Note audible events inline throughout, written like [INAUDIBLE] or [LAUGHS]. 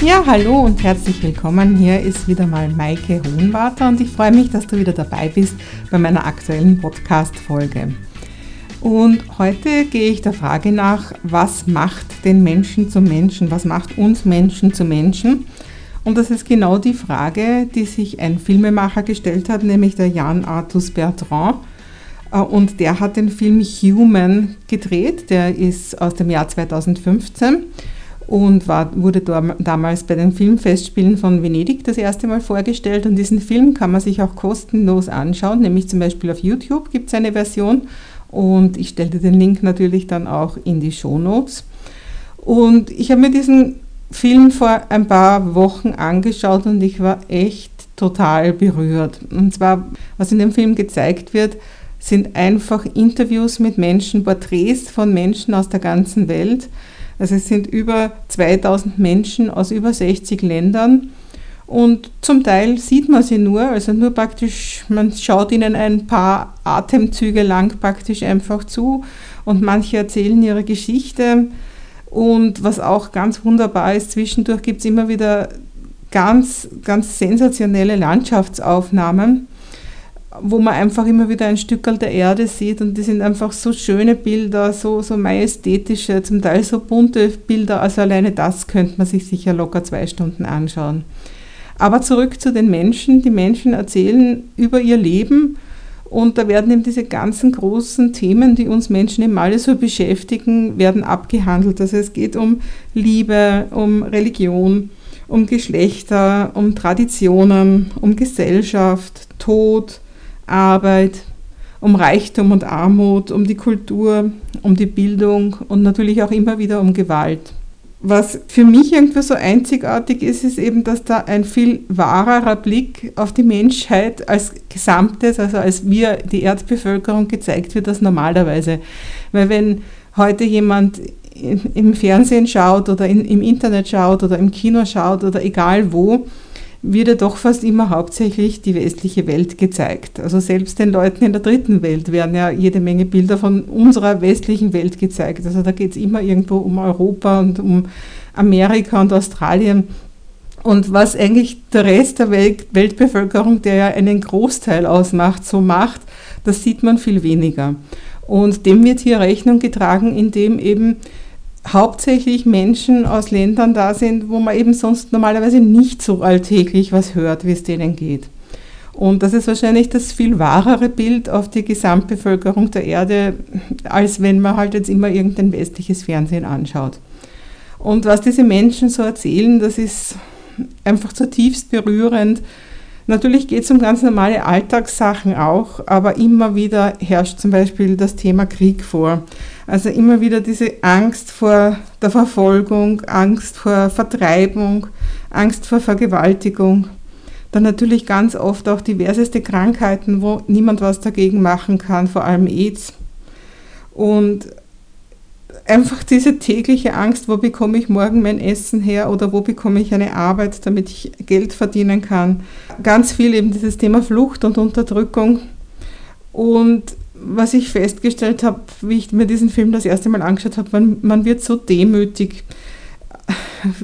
Ja, hallo und herzlich willkommen. Hier ist wieder mal Maike Hohenwarter und ich freue mich, dass du wieder dabei bist bei meiner aktuellen Podcast-Folge. Und heute gehe ich der Frage nach, was macht den Menschen zum Menschen? Was macht uns Menschen zu Menschen? Und das ist genau die Frage, die sich ein Filmemacher gestellt hat, nämlich der Jan Artus Bertrand. Äh, und der hat den Film Human gedreht, der ist aus dem Jahr 2015 und war, wurde damals bei den Filmfestspielen von Venedig das erste Mal vorgestellt. Und diesen Film kann man sich auch kostenlos anschauen, nämlich zum Beispiel auf YouTube gibt es eine Version. Und ich stelle den Link natürlich dann auch in die Show Notes. Und ich habe mir diesen Film vor ein paar Wochen angeschaut und ich war echt total berührt. Und zwar, was in dem Film gezeigt wird, sind einfach Interviews mit Menschen, Porträts von Menschen aus der ganzen Welt also es sind über 2000 Menschen aus über 60 Ländern und zum Teil sieht man sie nur, also nur praktisch, man schaut ihnen ein paar Atemzüge lang praktisch einfach zu und manche erzählen ihre Geschichte. Und was auch ganz wunderbar ist, zwischendurch gibt es immer wieder ganz, ganz sensationelle Landschaftsaufnahmen wo man einfach immer wieder ein Stückel der Erde sieht und die sind einfach so schöne Bilder, so, so majestätische, zum Teil so bunte Bilder, also alleine das könnte man sich sicher locker zwei Stunden anschauen. Aber zurück zu den Menschen. Die Menschen erzählen über ihr Leben und da werden eben diese ganzen großen Themen, die uns Menschen eben alle so beschäftigen, werden abgehandelt. Also es geht um Liebe, um Religion, um Geschlechter, um Traditionen, um Gesellschaft, Tod, Arbeit, um Reichtum und Armut, um die Kultur, um die Bildung und natürlich auch immer wieder um Gewalt. Was für mich irgendwie so einzigartig ist, ist eben, dass da ein viel wahrerer Blick auf die Menschheit als Gesamtes, also als wir, die Erdbevölkerung, gezeigt wird als normalerweise. Weil wenn heute jemand im Fernsehen schaut oder im Internet schaut oder im Kino schaut oder egal wo, wird ja doch fast immer hauptsächlich die westliche Welt gezeigt. Also selbst den Leuten in der dritten Welt werden ja jede Menge Bilder von unserer westlichen Welt gezeigt. Also da geht es immer irgendwo um Europa und um Amerika und Australien. Und was eigentlich der Rest der Welt, Weltbevölkerung, der ja einen Großteil ausmacht, so macht, das sieht man viel weniger. Und dem wird hier Rechnung getragen, indem eben hauptsächlich Menschen aus Ländern da sind, wo man eben sonst normalerweise nicht so alltäglich was hört, wie es denen geht. Und das ist wahrscheinlich das viel wahrere Bild auf die Gesamtbevölkerung der Erde, als wenn man halt jetzt immer irgendein westliches Fernsehen anschaut. Und was diese Menschen so erzählen, das ist einfach zutiefst berührend. Natürlich geht es um ganz normale Alltagssachen auch, aber immer wieder herrscht zum Beispiel das Thema Krieg vor. Also immer wieder diese Angst vor der Verfolgung, Angst vor Vertreibung, Angst vor Vergewaltigung. Dann natürlich ganz oft auch diverseste Krankheiten, wo niemand was dagegen machen kann, vor allem AIDS. Und einfach diese tägliche Angst, wo bekomme ich morgen mein Essen her oder wo bekomme ich eine Arbeit, damit ich Geld verdienen kann. Ganz viel eben dieses Thema Flucht und Unterdrückung. Und was ich festgestellt habe, wie ich mir diesen Film das erste Mal angeschaut habe, man, man wird so demütig.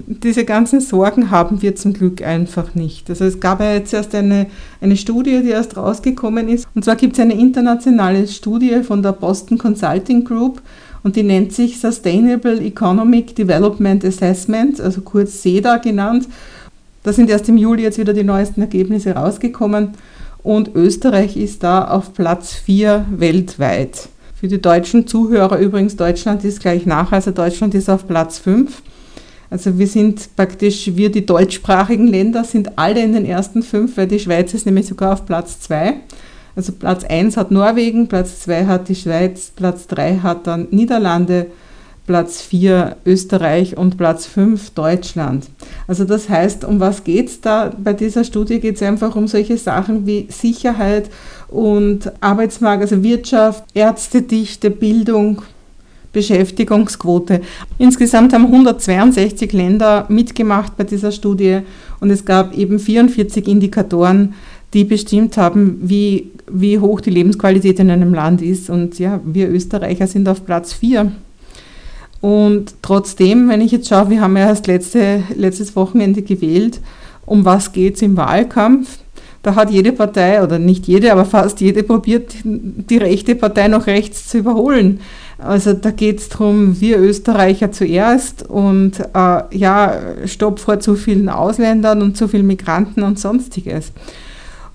Diese ganzen Sorgen haben wir zum Glück einfach nicht. Also es gab ja jetzt erst eine, eine Studie, die erst rausgekommen ist. Und zwar gibt es eine internationale Studie von der Boston Consulting Group und die nennt sich Sustainable Economic Development Assessment, also kurz SEDA genannt. Da sind erst im Juli jetzt wieder die neuesten Ergebnisse rausgekommen und Österreich ist da auf Platz 4 weltweit. Für die deutschen Zuhörer übrigens, Deutschland ist gleich nach, also Deutschland ist auf Platz 5. Also wir sind praktisch, wir die deutschsprachigen Länder sind alle in den ersten fünf, weil die Schweiz ist nämlich sogar auf Platz 2. Also Platz 1 hat Norwegen, Platz 2 hat die Schweiz, Platz 3 hat dann Niederlande, Platz 4 Österreich und Platz 5 Deutschland. Also das heißt, um was geht es da? Bei dieser Studie geht es einfach um solche Sachen wie Sicherheit und Arbeitsmarkt, also Wirtschaft, Ärztedichte, Bildung, Beschäftigungsquote. Insgesamt haben 162 Länder mitgemacht bei dieser Studie und es gab eben 44 Indikatoren, die bestimmt haben, wie, wie hoch die Lebensqualität in einem Land ist. Und ja, wir Österreicher sind auf Platz 4. Und trotzdem, wenn ich jetzt schaue, wir haben ja erst letzte, letztes Wochenende gewählt, um was geht es im Wahlkampf? Da hat jede Partei, oder nicht jede, aber fast jede probiert, die rechte Partei noch rechts zu überholen. Also da geht es darum, wir Österreicher zuerst und äh, ja, Stopp vor zu vielen Ausländern und zu vielen Migranten und sonstiges.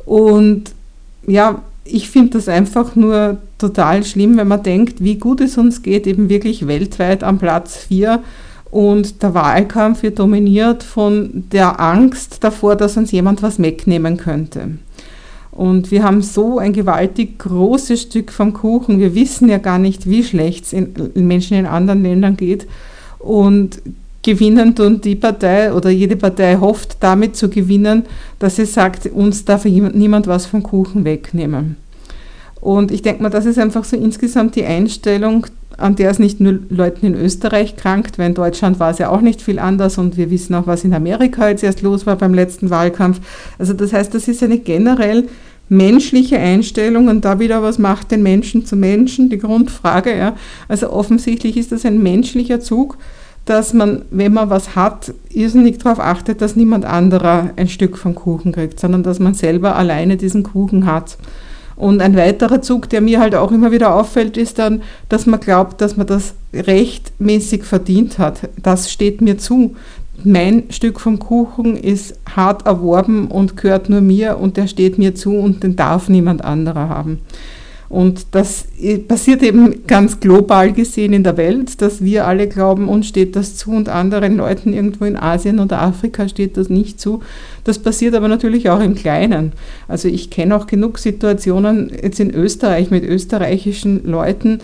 Und ja, ich finde das einfach nur total schlimm, wenn man denkt, wie gut es uns geht, eben wirklich weltweit am Platz 4 und der Wahlkampf wird dominiert von der Angst davor, dass uns jemand was wegnehmen könnte. Und wir haben so ein gewaltig großes Stück vom Kuchen. Wir wissen ja gar nicht, wie schlecht es Menschen in anderen Ländern geht. Und gewinnen tun die Partei oder jede Partei hofft damit zu gewinnen, dass sie sagt, uns darf niemand was vom Kuchen wegnehmen. Und ich denke mal, das ist einfach so insgesamt die Einstellung, an der es nicht nur Leuten in Österreich krankt, weil in Deutschland war es ja auch nicht viel anders und wir wissen auch, was in Amerika jetzt erst los war beim letzten Wahlkampf. Also das heißt, das ist eine generell menschliche Einstellung und da wieder, was macht den Menschen zu Menschen, die Grundfrage. Ja. Also offensichtlich ist das ein menschlicher Zug, dass man, wenn man was hat, irrsinnig darauf achtet, dass niemand anderer ein Stück vom Kuchen kriegt, sondern dass man selber alleine diesen Kuchen hat. Und ein weiterer Zug, der mir halt auch immer wieder auffällt, ist dann, dass man glaubt, dass man das rechtmäßig verdient hat. Das steht mir zu. Mein Stück vom Kuchen ist hart erworben und gehört nur mir und der steht mir zu und den darf niemand anderer haben. Und das passiert eben ganz global gesehen in der Welt, dass wir alle glauben, uns steht das zu und anderen Leuten irgendwo in Asien oder Afrika steht das nicht zu. Das passiert aber natürlich auch im Kleinen. Also ich kenne auch genug Situationen jetzt in Österreich mit österreichischen Leuten,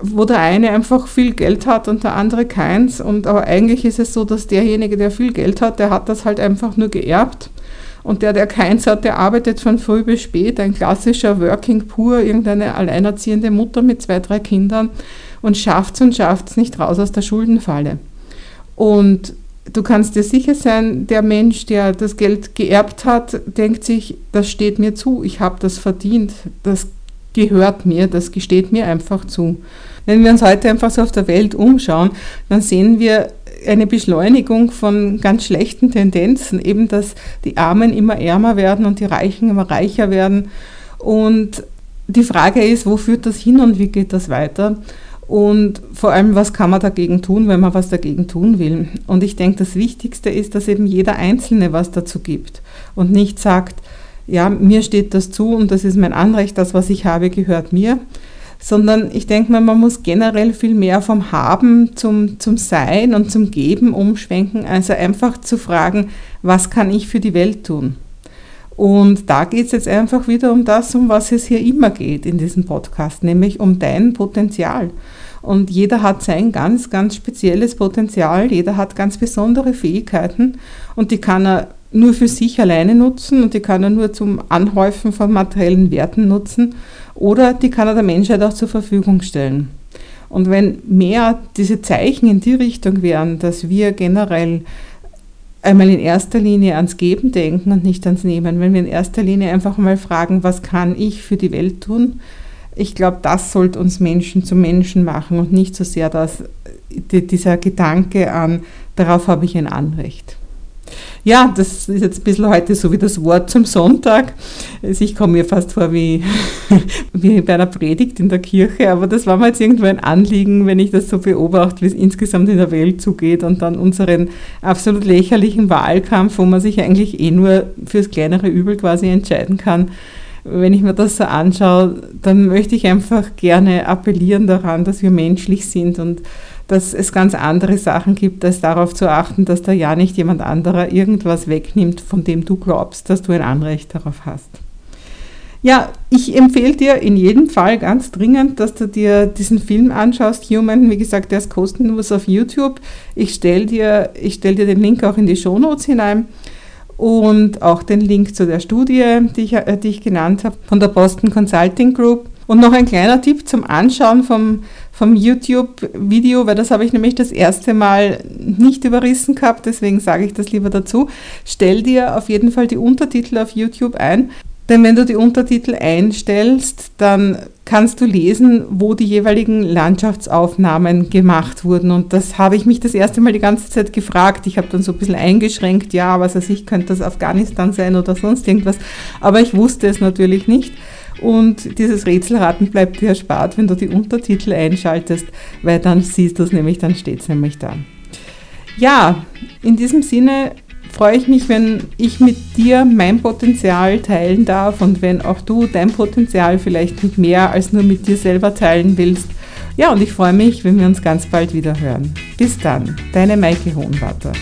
wo der eine einfach viel Geld hat und der andere keins. Und aber eigentlich ist es so, dass derjenige, der viel Geld hat, der hat das halt einfach nur geerbt und der, der keins hat, der arbeitet von früh bis spät, ein klassischer Working Poor, irgendeine alleinerziehende Mutter mit zwei, drei Kindern und schafft es und schafft es nicht raus aus der Schuldenfalle. Und du kannst dir sicher sein, der Mensch, der das Geld geerbt hat, denkt sich, das steht mir zu, ich habe das verdient, das gehört mir, das gesteht mir einfach zu. Wenn wir uns heute einfach so auf der Welt umschauen, dann sehen wir eine Beschleunigung von ganz schlechten Tendenzen, eben dass die Armen immer ärmer werden und die Reichen immer reicher werden. Und die Frage ist, wo führt das hin und wie geht das weiter? Und vor allem, was kann man dagegen tun, wenn man was dagegen tun will? Und ich denke, das Wichtigste ist, dass eben jeder Einzelne was dazu gibt und nicht sagt, ja, mir steht das zu und das ist mein Anrecht, das, was ich habe, gehört mir, sondern ich denke mal, man muss generell viel mehr vom Haben zum, zum Sein und zum Geben umschwenken, also einfach zu fragen, was kann ich für die Welt tun? Und da geht es jetzt einfach wieder um das, um was es hier immer geht in diesem Podcast, nämlich um dein Potenzial. Und jeder hat sein ganz, ganz spezielles Potenzial, jeder hat ganz besondere Fähigkeiten. Und die kann er nur für sich alleine nutzen. Und die kann er nur zum Anhäufen von materiellen Werten nutzen. Oder die kann er der Menschheit auch zur Verfügung stellen. Und wenn mehr diese Zeichen in die Richtung wären, dass wir generell einmal in erster Linie ans Geben denken und nicht ans Nehmen, wenn wir in erster Linie einfach mal fragen, was kann ich für die Welt tun, ich glaube, das sollte uns Menschen zu Menschen machen und nicht so sehr das, dieser Gedanke an, darauf habe ich ein Anrecht. Ja, das ist jetzt ein bisschen heute so wie das Wort zum Sonntag. Also ich komme mir fast vor wie, [LAUGHS] wie bei einer Predigt in der Kirche, aber das war mir jetzt irgendwo ein Anliegen, wenn ich das so beobachte, wie es insgesamt in der Welt zugeht und dann unseren absolut lächerlichen Wahlkampf, wo man sich eigentlich eh nur fürs kleinere Übel quasi entscheiden kann. Wenn ich mir das so anschaue, dann möchte ich einfach gerne appellieren daran, dass wir menschlich sind und dass es ganz andere Sachen gibt, als darauf zu achten, dass da ja nicht jemand anderer irgendwas wegnimmt, von dem du glaubst, dass du ein Anrecht darauf hast. Ja, ich empfehle dir in jedem Fall ganz dringend, dass du dir diesen Film anschaust, Human. Wie gesagt, der ist kostenlos auf YouTube. Ich stelle dir, stell dir den Link auch in die Shownotes hinein und auch den Link zu der Studie, die ich, äh, die ich genannt habe, von der Boston Consulting Group. Und noch ein kleiner Tipp zum Anschauen vom, vom YouTube-Video, weil das habe ich nämlich das erste Mal nicht überrissen gehabt, deswegen sage ich das lieber dazu. Stell dir auf jeden Fall die Untertitel auf YouTube ein. Denn wenn du die Untertitel einstellst, dann kannst du lesen, wo die jeweiligen Landschaftsaufnahmen gemacht wurden. Und das habe ich mich das erste Mal die ganze Zeit gefragt. Ich habe dann so ein bisschen eingeschränkt, ja, was weiß ich, könnte das Afghanistan sein oder sonst irgendwas. Aber ich wusste es natürlich nicht. Und dieses Rätselraten bleibt dir erspart, wenn du die Untertitel einschaltest, weil dann siehst du es nämlich, dann steht es nämlich da. Ja, in diesem Sinne freue ich mich, wenn ich mit dir mein Potenzial teilen darf und wenn auch du dein Potenzial vielleicht mit mehr als nur mit dir selber teilen willst. Ja, und ich freue mich, wenn wir uns ganz bald wieder hören. Bis dann, deine Maike Hohenwarter.